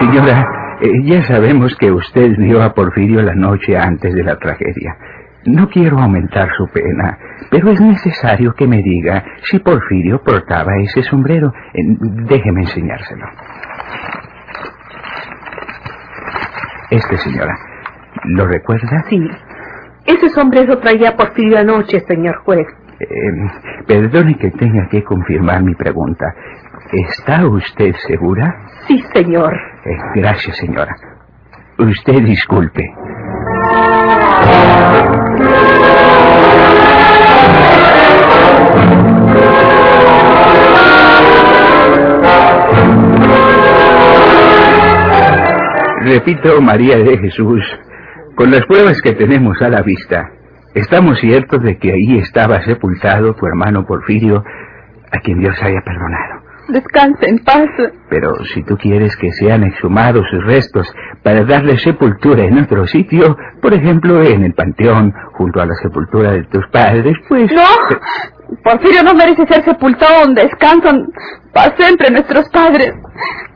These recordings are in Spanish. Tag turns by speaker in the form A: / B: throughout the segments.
A: Señora, eh, ya sabemos que usted vio a Porfirio la noche antes de la tragedia. No quiero aumentar su pena, pero es necesario que me diga si Porfirio portaba ese sombrero. Eh, déjeme enseñárselo. Este, señora. ¿Lo recuerda?
B: Sí. Ese sombrero traía Porfirio anoche, señor juez.
A: Eh, perdone que tenga que confirmar mi pregunta. ¿Está usted segura?
B: Sí, señor.
A: Eh, gracias, señora. Usted disculpe. Repito, María de Jesús, con las pruebas que tenemos a la vista, estamos ciertos de que ahí estaba sepultado tu hermano Porfirio, a quien Dios haya perdonado.
B: Descanse en paz.
A: Pero si tú quieres que sean exhumados sus restos para darle sepultura en otro sitio, por ejemplo, en el panteón, junto a la sepultura de tus padres, pues...
B: ¡No! Porfirio no merece ser sepultado donde descansan para siempre nuestros padres.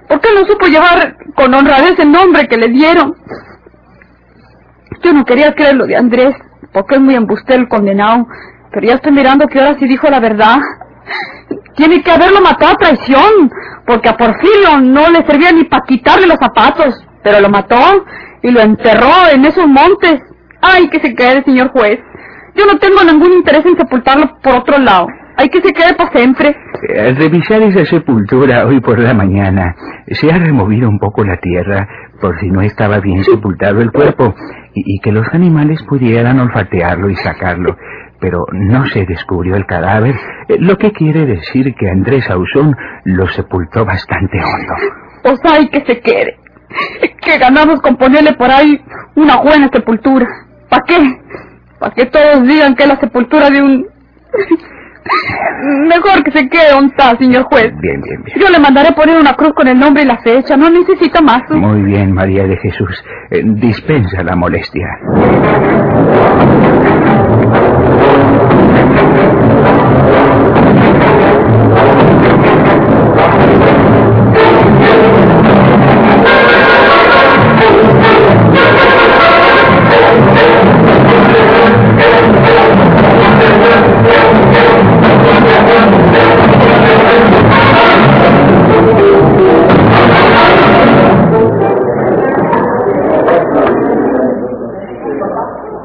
B: ¿Por qué no supo llevar con honradez el nombre que le dieron? Yo no quería creer lo de Andrés, porque es muy embustero el condenado, pero ya estoy mirando que ahora sí dijo la verdad. Tiene que haberlo matado a traición, porque a Porfirio no le servía ni para quitarle los zapatos, pero lo mató y lo enterró en esos montes. Ay, que se quede, señor juez. Yo no tengo ningún interés en sepultarlo por otro lado. Hay que se quede para siempre.
A: Al revisar esa sepultura hoy por la mañana, se ha removido un poco la tierra por si no estaba bien sepultado el cuerpo y, y que los animales pudieran olfatearlo y sacarlo. Pero no se descubrió el cadáver, eh, lo que quiere decir que Andrés Ausón lo sepultó bastante hondo.
B: Pues hay que se quede. Que ganamos con ponerle por ahí una buena sepultura. ¿Para qué? Para que todos digan que es la sepultura de un... Mejor que se quede donde está, señor juez.
A: Bien, bien, bien.
B: Yo le mandaré poner una cruz con el nombre y la fecha. No necesita más.
A: Muy bien, María de Jesús. Eh, dispensa la molestia.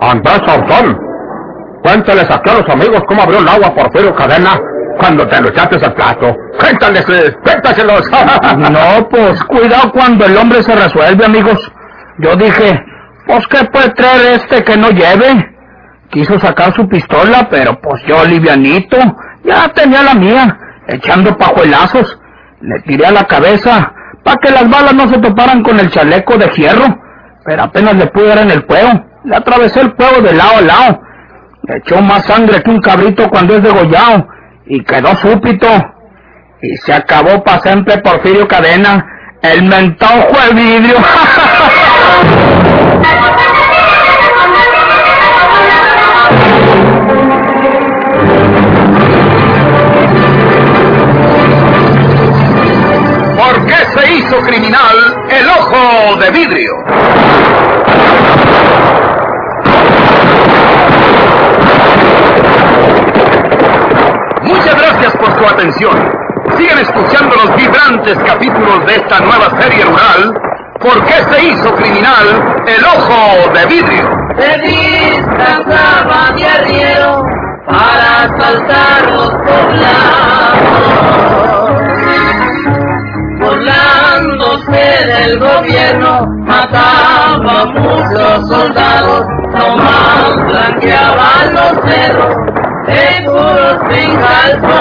C: Andrés Sauzón, cuéntales aquí a los amigos cómo abrió el agua Porfirio Cadena cuando te lo echaste al plato. Cuéntales, cuéntaselos.
D: No, pues cuidado cuando el hombre se resuelve, amigos. Yo dije, pues qué puede traer este que no lleve. Quiso sacar su pistola, pero pues yo livianito, ya tenía la mía, echando pajuelazos. Le tiré a la cabeza para que las balas no se toparan con el chaleco de hierro, pero apenas le pude dar en el cuello. Le atravesé el cuello de lado a lado. Le echó más sangre que un cabrito cuando es degollado y quedó súpito. Y se acabó para siempre Porfirio Cadena, el mentado de vidrio.
C: ¿Por qué se hizo criminal el ojo de vidrio? Muchas gracias por su atención. Sigan escuchando los vibrantes capítulos de esta nueva serie rural. ¿Por qué se hizo criminal el ojo de vidrio?
E: Se disfrazaba de arriero para asaltar los poblados. Burlándose del gobierno, mataba a muchos soldados, nomás blanqueaban los cerros de puros sin calzón.